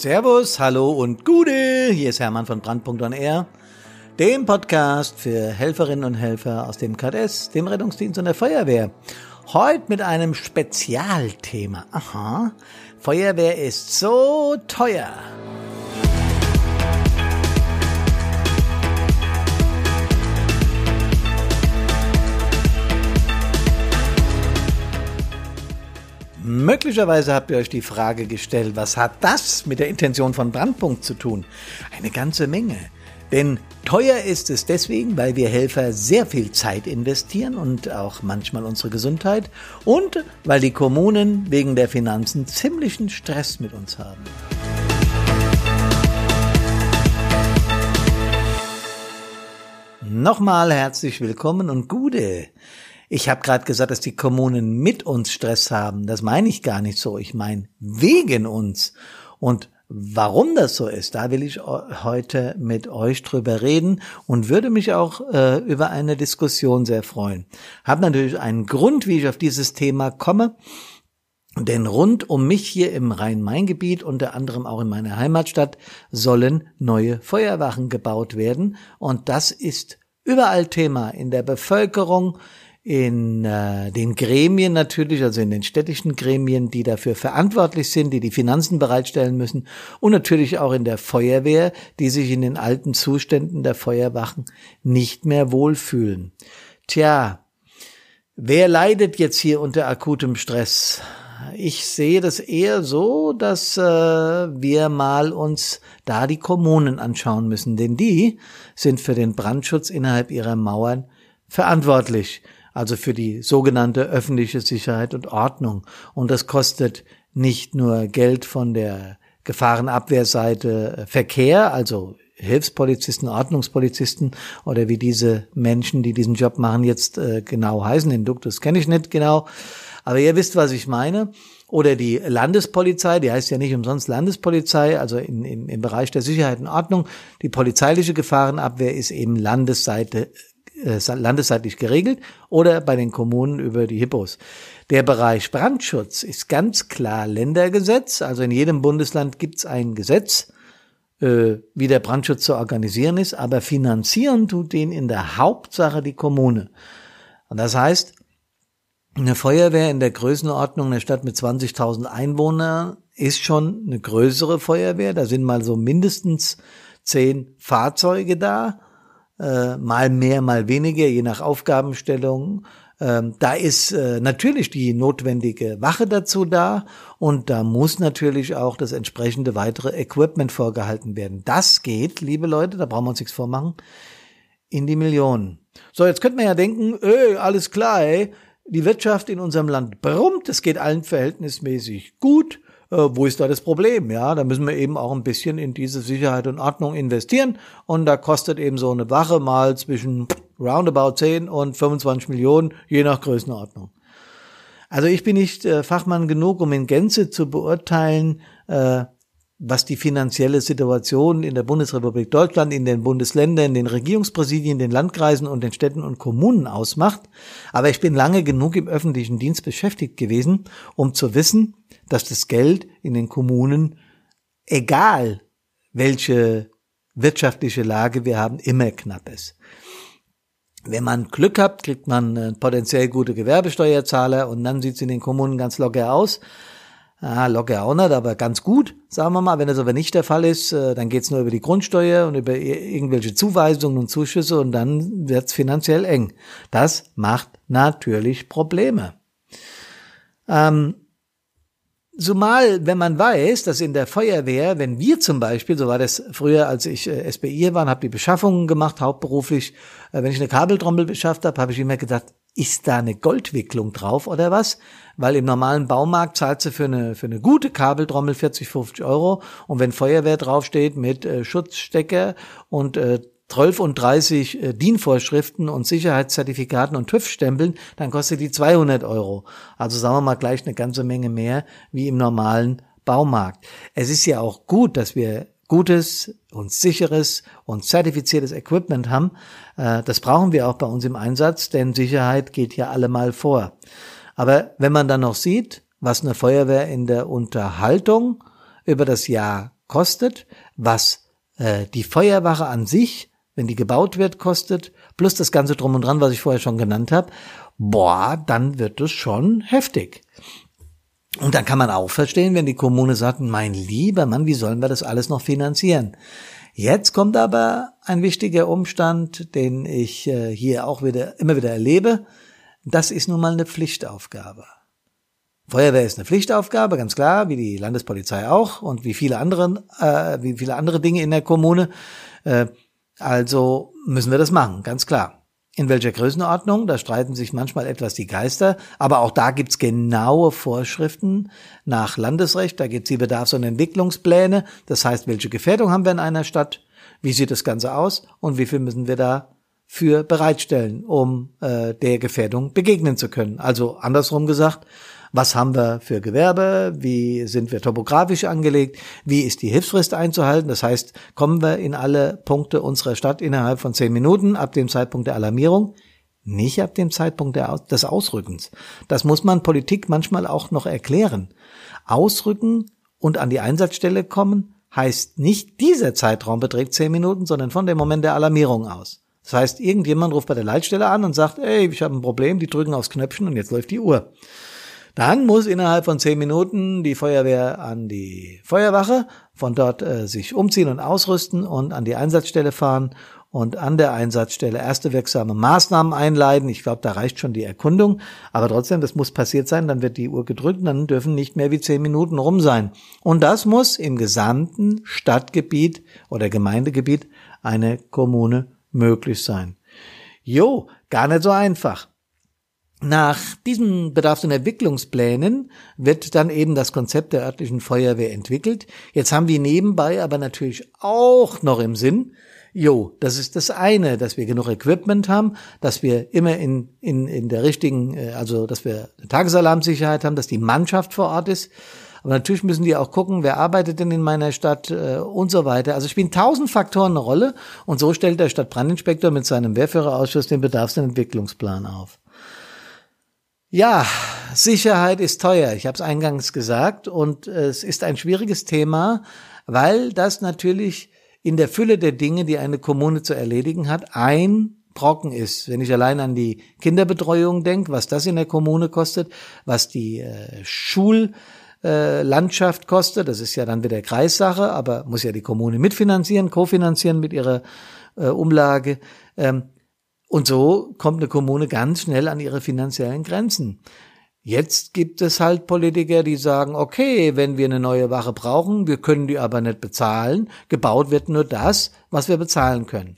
Servus, hallo und Gude. Hier ist Hermann von Brandpunkt on Air, dem Podcast für Helferinnen und Helfer aus dem KDS, dem Rettungsdienst und der Feuerwehr. Heute mit einem Spezialthema. Aha, Feuerwehr ist so teuer. Möglicherweise habt ihr euch die Frage gestellt, was hat das mit der Intention von Brandpunkt zu tun? Eine ganze Menge. Denn teuer ist es deswegen, weil wir Helfer sehr viel Zeit investieren und auch manchmal unsere Gesundheit und weil die Kommunen wegen der Finanzen ziemlichen Stress mit uns haben. Nochmal herzlich willkommen und Gude. Ich habe gerade gesagt, dass die Kommunen mit uns Stress haben. Das meine ich gar nicht so. Ich meine wegen uns. Und Warum das so ist, da will ich heute mit euch drüber reden und würde mich auch äh, über eine Diskussion sehr freuen. Hab natürlich einen Grund, wie ich auf dieses Thema komme. Denn rund um mich hier im Rhein-Main-Gebiet, unter anderem auch in meiner Heimatstadt, sollen neue Feuerwachen gebaut werden. Und das ist überall Thema in der Bevölkerung, in äh, den Gremien natürlich, also in den städtischen Gremien, die dafür verantwortlich sind, die die Finanzen bereitstellen müssen und natürlich auch in der Feuerwehr, die sich in den alten Zuständen der Feuerwachen nicht mehr wohlfühlen. Tja, wer leidet jetzt hier unter akutem Stress? Ich sehe das eher so, dass äh, wir mal uns da die Kommunen anschauen müssen, denn die sind für den Brandschutz innerhalb ihrer Mauern verantwortlich also für die sogenannte öffentliche Sicherheit und Ordnung. Und das kostet nicht nur Geld von der Gefahrenabwehrseite äh, Verkehr, also Hilfspolizisten, Ordnungspolizisten oder wie diese Menschen, die diesen Job machen, jetzt äh, genau heißen. Den Duktus kenne ich nicht genau. Aber ihr wisst, was ich meine. Oder die Landespolizei, die heißt ja nicht umsonst Landespolizei, also in, in, im Bereich der Sicherheit und Ordnung. Die polizeiliche Gefahrenabwehr ist eben Landesseite äh, landesseitlich geregelt oder bei den Kommunen über die Hippos. Der Bereich Brandschutz ist ganz klar Ländergesetz, also in jedem Bundesland gibt es ein Gesetz, äh, wie der Brandschutz zu organisieren ist, aber finanzieren tut den in der Hauptsache die Kommune. Und das heißt, eine Feuerwehr in der Größenordnung einer Stadt mit 20.000 Einwohnern ist schon eine größere Feuerwehr. Da sind mal so mindestens zehn Fahrzeuge da äh, mal mehr, mal weniger, je nach Aufgabenstellung. Ähm, da ist äh, natürlich die notwendige Wache dazu da und da muss natürlich auch das entsprechende weitere Equipment vorgehalten werden. Das geht, liebe Leute, da brauchen wir uns nichts vormachen, in die Millionen. So, jetzt könnte man ja denken, öh, alles klar, ey, die Wirtschaft in unserem Land brummt, es geht allen verhältnismäßig gut wo ist da das Problem? Ja, da müssen wir eben auch ein bisschen in diese Sicherheit und Ordnung investieren und da kostet eben so eine Wache mal zwischen roundabout 10 und 25 Millionen, je nach Größenordnung. Also ich bin nicht äh, Fachmann genug, um in Gänze zu beurteilen, äh, was die finanzielle Situation in der Bundesrepublik Deutschland, in den Bundesländern, den Regierungspräsidien, den Landkreisen und den Städten und Kommunen ausmacht. Aber ich bin lange genug im öffentlichen Dienst beschäftigt gewesen, um zu wissen, dass das Geld in den Kommunen, egal welche wirtschaftliche Lage wir haben, immer knapp ist. Wenn man Glück hat, kriegt man potenziell gute Gewerbesteuerzahler und dann sieht es in den Kommunen ganz locker aus. Ah, locker auch nicht, aber ganz gut, sagen wir mal. Wenn das aber nicht der Fall ist, äh, dann geht's nur über die Grundsteuer und über irgendwelche Zuweisungen und Zuschüsse und dann wird's finanziell eng. Das macht natürlich Probleme. Ähm, Zumal, wenn man weiß, dass in der Feuerwehr, wenn wir zum Beispiel, so war das früher, als ich äh, SBI war, habe die Beschaffungen gemacht, hauptberuflich, äh, wenn ich eine Kabeltrommel beschafft habe, habe ich immer gedacht, ist da eine Goldwicklung drauf oder was? Weil im normalen Baumarkt zahlt sie für eine, für eine gute Kabeltrommel 40, 50 Euro und wenn Feuerwehr draufsteht mit äh, Schutzstecker und äh, 12 und 30 äh, DIN-Vorschriften und Sicherheitszertifikaten und TÜV-Stempeln, dann kostet die 200 Euro. Also sagen wir mal gleich eine ganze Menge mehr wie im normalen Baumarkt. Es ist ja auch gut, dass wir gutes und sicheres und zertifiziertes Equipment haben. Äh, das brauchen wir auch bei uns im Einsatz, denn Sicherheit geht ja allemal vor. Aber wenn man dann noch sieht, was eine Feuerwehr in der Unterhaltung über das Jahr kostet, was äh, die Feuerwache an sich, wenn die gebaut wird, kostet, plus das ganze drum und dran, was ich vorher schon genannt habe, boah, dann wird es schon heftig. Und dann kann man auch verstehen, wenn die Kommune sagt, mein lieber Mann, wie sollen wir das alles noch finanzieren? Jetzt kommt aber ein wichtiger Umstand, den ich äh, hier auch wieder immer wieder erlebe. Das ist nun mal eine Pflichtaufgabe. Feuerwehr ist eine Pflichtaufgabe, ganz klar, wie die Landespolizei auch und wie viele andere, äh, wie viele andere Dinge in der Kommune. Äh, also müssen wir das machen, ganz klar. In welcher Größenordnung? Da streiten sich manchmal etwas die Geister, aber auch da gibt's genaue Vorschriften nach Landesrecht. Da gibt's die Bedarfs- und Entwicklungspläne. Das heißt, welche Gefährdung haben wir in einer Stadt? Wie sieht das Ganze aus? Und wie viel müssen wir da für bereitstellen, um äh, der Gefährdung begegnen zu können? Also andersrum gesagt, was haben wir für Gewerbe, wie sind wir topografisch angelegt, wie ist die Hilfsfrist einzuhalten. Das heißt, kommen wir in alle Punkte unserer Stadt innerhalb von zehn Minuten ab dem Zeitpunkt der Alarmierung, nicht ab dem Zeitpunkt des Ausrückens. Das muss man Politik manchmal auch noch erklären. Ausrücken und an die Einsatzstelle kommen heißt nicht dieser Zeitraum beträgt zehn Minuten, sondern von dem Moment der Alarmierung aus. Das heißt, irgendjemand ruft bei der Leitstelle an und sagt, ey, ich habe ein Problem, die drücken aufs Knöpfchen und jetzt läuft die Uhr. Dann muss innerhalb von zehn Minuten die Feuerwehr an die Feuerwache, von dort äh, sich umziehen und ausrüsten und an die Einsatzstelle fahren und an der Einsatzstelle erste wirksame Maßnahmen einleiten. Ich glaube, da reicht schon die Erkundung, aber trotzdem, das muss passiert sein, dann wird die Uhr gedrückt dann dürfen nicht mehr wie zehn Minuten rum sein. Und das muss im gesamten Stadtgebiet oder Gemeindegebiet eine Kommune möglich sein. Jo, gar nicht so einfach. Nach diesen Bedarfs- und Entwicklungsplänen wird dann eben das Konzept der örtlichen Feuerwehr entwickelt. Jetzt haben wir nebenbei aber natürlich auch noch im Sinn, jo, das ist das eine, dass wir genug Equipment haben, dass wir immer in, in, in der richtigen, äh, also dass wir Tagesalarmsicherheit haben, dass die Mannschaft vor Ort ist. Aber natürlich müssen die auch gucken, wer arbeitet denn in meiner Stadt äh, und so weiter. Also spielen tausend Faktoren eine Rolle und so stellt der Stadtbrandinspektor mit seinem Wehrführerausschuss den Bedarfs- und Entwicklungsplan auf. Ja, Sicherheit ist teuer. Ich habe es eingangs gesagt und es ist ein schwieriges Thema, weil das natürlich in der Fülle der Dinge, die eine Kommune zu erledigen hat, ein Brocken ist. Wenn ich allein an die Kinderbetreuung denke, was das in der Kommune kostet, was die äh, Schullandschaft äh, kostet, das ist ja dann wieder Kreissache, aber muss ja die Kommune mitfinanzieren, kofinanzieren mit ihrer äh, Umlage. Ähm, und so kommt eine Kommune ganz schnell an ihre finanziellen Grenzen. Jetzt gibt es halt Politiker, die sagen, okay, wenn wir eine neue Wache brauchen, wir können die aber nicht bezahlen, gebaut wird nur das, was wir bezahlen können.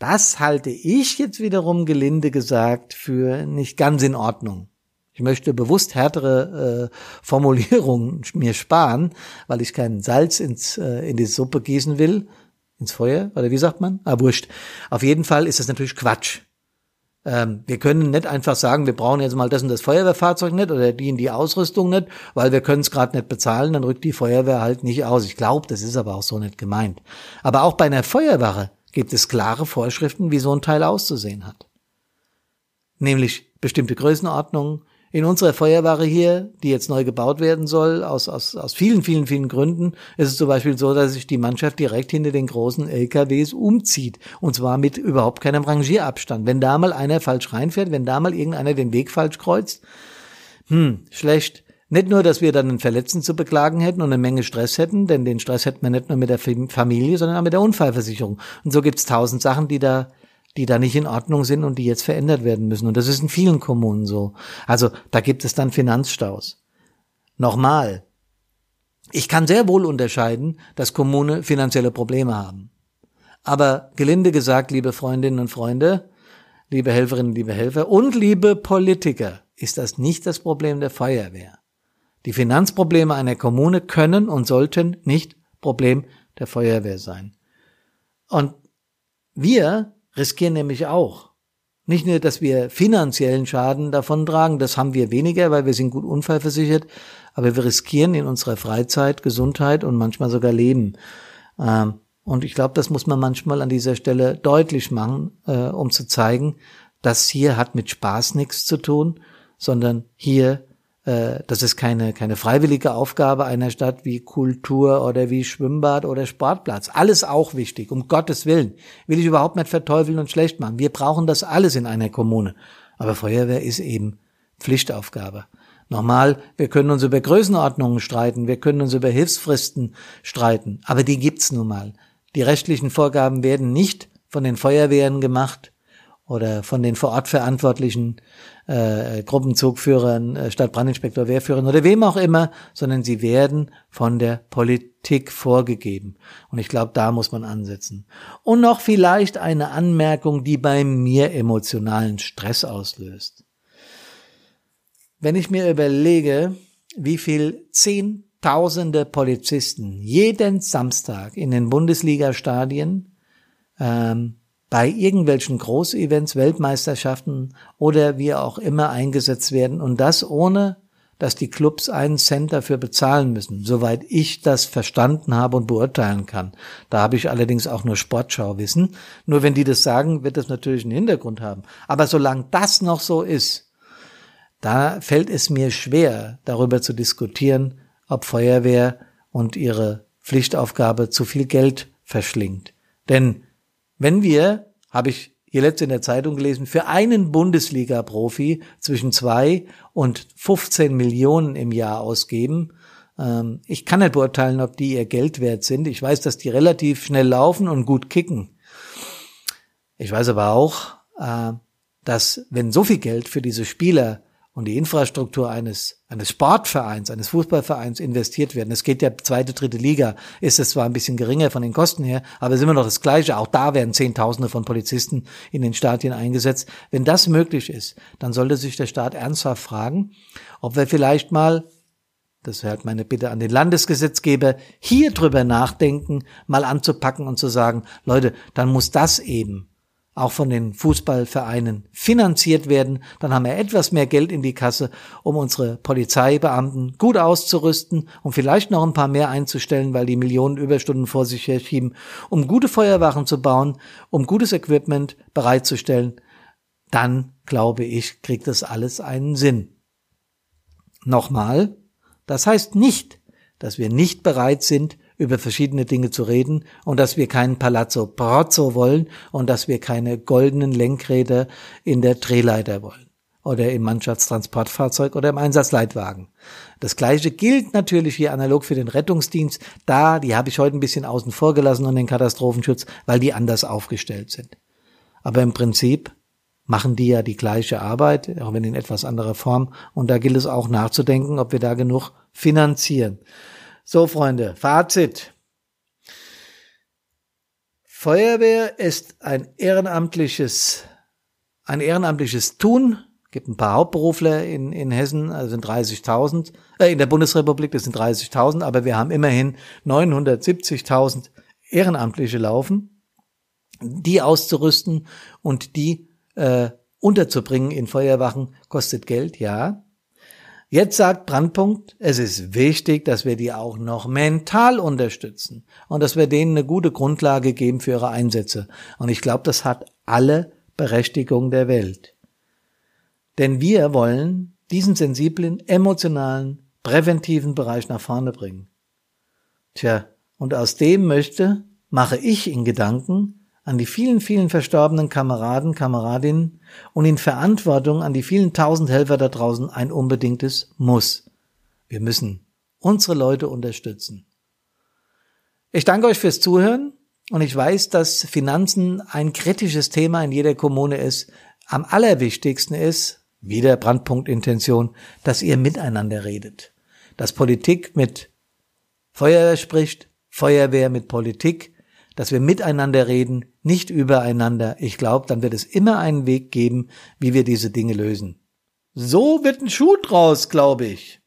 Das halte ich jetzt wiederum gelinde gesagt für nicht ganz in Ordnung. Ich möchte bewusst härtere äh, Formulierungen mir sparen, weil ich keinen Salz ins, äh, in die Suppe gießen will, ins Feuer, oder wie sagt man? Ah, wurscht. Auf jeden Fall ist das natürlich Quatsch. Ähm, wir können nicht einfach sagen, wir brauchen jetzt mal das und das Feuerwehrfahrzeug nicht oder die in die Ausrüstung nicht, weil wir können es gerade nicht bezahlen, dann rückt die Feuerwehr halt nicht aus. Ich glaube, das ist aber auch so nicht gemeint. Aber auch bei einer Feuerwache gibt es klare Vorschriften, wie so ein Teil auszusehen hat. Nämlich bestimmte Größenordnungen, in unserer Feuerwache hier, die jetzt neu gebaut werden soll, aus, aus, aus vielen, vielen, vielen Gründen, ist es zum Beispiel so, dass sich die Mannschaft direkt hinter den großen LKWs umzieht. Und zwar mit überhaupt keinem Rangierabstand. Wenn da mal einer falsch reinfährt, wenn da mal irgendeiner den Weg falsch kreuzt, hm, schlecht. Nicht nur, dass wir dann einen Verletzten zu beklagen hätten und eine Menge Stress hätten, denn den Stress hätten wir nicht nur mit der Familie, sondern auch mit der Unfallversicherung. Und so gibt's tausend Sachen, die da die da nicht in Ordnung sind und die jetzt verändert werden müssen. Und das ist in vielen Kommunen so. Also da gibt es dann Finanzstaus. Nochmal. Ich kann sehr wohl unterscheiden, dass Kommunen finanzielle Probleme haben. Aber gelinde gesagt, liebe Freundinnen und Freunde, liebe Helferinnen, liebe Helfer und liebe Politiker, ist das nicht das Problem der Feuerwehr. Die Finanzprobleme einer Kommune können und sollten nicht Problem der Feuerwehr sein. Und wir riskieren nämlich auch. Nicht nur, dass wir finanziellen Schaden davon tragen, das haben wir weniger, weil wir sind gut unfallversichert, aber wir riskieren in unserer Freizeit Gesundheit und manchmal sogar Leben. Ähm, und ich glaube, das muss man manchmal an dieser Stelle deutlich machen, äh, um zu zeigen, dass hier hat mit Spaß nichts zu tun, sondern hier das ist keine, keine freiwillige Aufgabe einer Stadt wie Kultur oder wie Schwimmbad oder Sportplatz. Alles auch wichtig, um Gottes Willen. Will ich überhaupt nicht verteufeln und schlecht machen. Wir brauchen das alles in einer Kommune. Aber Feuerwehr ist eben Pflichtaufgabe. Nochmal, wir können uns über Größenordnungen streiten, wir können uns über Hilfsfristen streiten, aber die gibt's nun mal. Die rechtlichen Vorgaben werden nicht von den Feuerwehren gemacht oder von den vor Ort verantwortlichen äh, Gruppenzugführern, äh, Stadtbrandinspektor, Wehrführern oder wem auch immer, sondern sie werden von der Politik vorgegeben. Und ich glaube, da muss man ansetzen. Und noch vielleicht eine Anmerkung, die bei mir emotionalen Stress auslöst. Wenn ich mir überlege, wie viel Zehntausende Polizisten jeden Samstag in den Bundesliga-Stadien ähm, bei irgendwelchen Großevents, Weltmeisterschaften oder wie auch immer eingesetzt werden und das ohne, dass die Clubs einen Cent dafür bezahlen müssen, soweit ich das verstanden habe und beurteilen kann. Da habe ich allerdings auch nur Sportschauwissen. Nur wenn die das sagen, wird das natürlich einen Hintergrund haben. Aber solange das noch so ist, da fällt es mir schwer, darüber zu diskutieren, ob Feuerwehr und ihre Pflichtaufgabe zu viel Geld verschlingt. Denn wenn wir, habe ich hier letzte in der Zeitung gelesen, für einen Bundesliga-Profi zwischen zwei und 15 Millionen im Jahr ausgeben, ähm, ich kann nicht beurteilen, ob die ihr Geld wert sind. Ich weiß, dass die relativ schnell laufen und gut kicken. Ich weiß aber auch, äh, dass wenn so viel Geld für diese Spieler und die Infrastruktur eines, eines Sportvereins, eines Fußballvereins investiert werden. Es geht ja zweite, dritte Liga, ist es zwar ein bisschen geringer von den Kosten her, aber es ist immer noch das Gleiche. Auch da werden Zehntausende von Polizisten in den Stadien eingesetzt. Wenn das möglich ist, dann sollte sich der Staat ernsthaft fragen, ob wir vielleicht mal das halt meine Bitte an den Landesgesetzgeber, hier drüber nachdenken, mal anzupacken und zu sagen, Leute, dann muss das eben auch von den Fußballvereinen finanziert werden, dann haben wir etwas mehr Geld in die Kasse, um unsere Polizeibeamten gut auszurüsten und vielleicht noch ein paar mehr einzustellen, weil die Millionen Überstunden vor sich her schieben, um gute Feuerwachen zu bauen, um gutes Equipment bereitzustellen. Dann, glaube ich, kriegt das alles einen Sinn. Nochmal, das heißt nicht, dass wir nicht bereit sind, über verschiedene Dinge zu reden und dass wir keinen Palazzo Prozzo wollen und dass wir keine goldenen Lenkräder in der Drehleiter wollen oder im Mannschaftstransportfahrzeug oder im Einsatzleitwagen. Das gleiche gilt natürlich hier analog für den Rettungsdienst. Da, die habe ich heute ein bisschen außen vor gelassen und den Katastrophenschutz, weil die anders aufgestellt sind. Aber im Prinzip machen die ja die gleiche Arbeit, auch wenn in etwas anderer Form. Und da gilt es auch nachzudenken, ob wir da genug finanzieren. So, Freunde, Fazit. Feuerwehr ist ein ehrenamtliches, ein ehrenamtliches Tun. Gibt ein paar Hauptberufler in, in Hessen, also sind 30.000, äh, in der Bundesrepublik, das sind 30.000, aber wir haben immerhin 970.000 Ehrenamtliche laufen, die auszurüsten und die äh, unterzubringen in Feuerwachen kostet Geld, ja. Jetzt sagt Brandpunkt, es ist wichtig, dass wir die auch noch mental unterstützen und dass wir denen eine gute Grundlage geben für ihre Einsätze. Und ich glaube, das hat alle Berechtigung der Welt. Denn wir wollen diesen sensiblen, emotionalen, präventiven Bereich nach vorne bringen. Tja, und aus dem möchte, mache ich in Gedanken an die vielen, vielen verstorbenen Kameraden, Kameradinnen und in Verantwortung an die vielen tausend Helfer da draußen ein unbedingtes Muss. Wir müssen unsere Leute unterstützen. Ich danke euch fürs Zuhören und ich weiß, dass Finanzen ein kritisches Thema in jeder Kommune ist. Am allerwichtigsten ist, wieder Brandpunktintention, dass ihr miteinander redet. Dass Politik mit Feuerwehr spricht, Feuerwehr mit Politik, dass wir miteinander reden, nicht übereinander. Ich glaube, dann wird es immer einen Weg geben, wie wir diese Dinge lösen. So wird ein Schuh draus, glaube ich.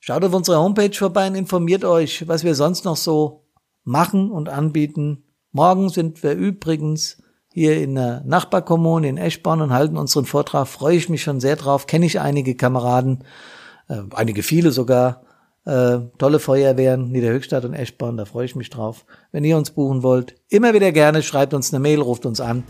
Schaut auf unsere Homepage vorbei und informiert euch, was wir sonst noch so machen und anbieten. Morgen sind wir übrigens hier in der Nachbarkommune in Eschborn und halten unseren Vortrag. Freue ich mich schon sehr drauf. Kenne ich einige Kameraden, äh, einige viele sogar. Äh, tolle Feuerwehren, Niederhöchstadt und Eschborn, da freue ich mich drauf. Wenn ihr uns buchen wollt, immer wieder gerne, schreibt uns eine Mail, ruft uns an.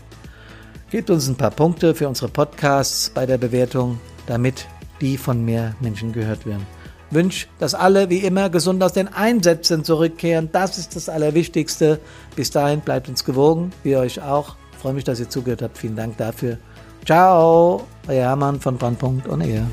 Gebt uns ein paar Punkte für unsere Podcasts bei der Bewertung, damit die von mehr Menschen gehört werden. Wünsch, dass alle wie immer gesund aus den Einsätzen zurückkehren. Das ist das Allerwichtigste. Bis dahin bleibt uns gewogen, wir euch auch. Ich freue mich, dass ihr zugehört habt. Vielen Dank dafür. Ciao, euer Hermann von Brandpunkt und ihr.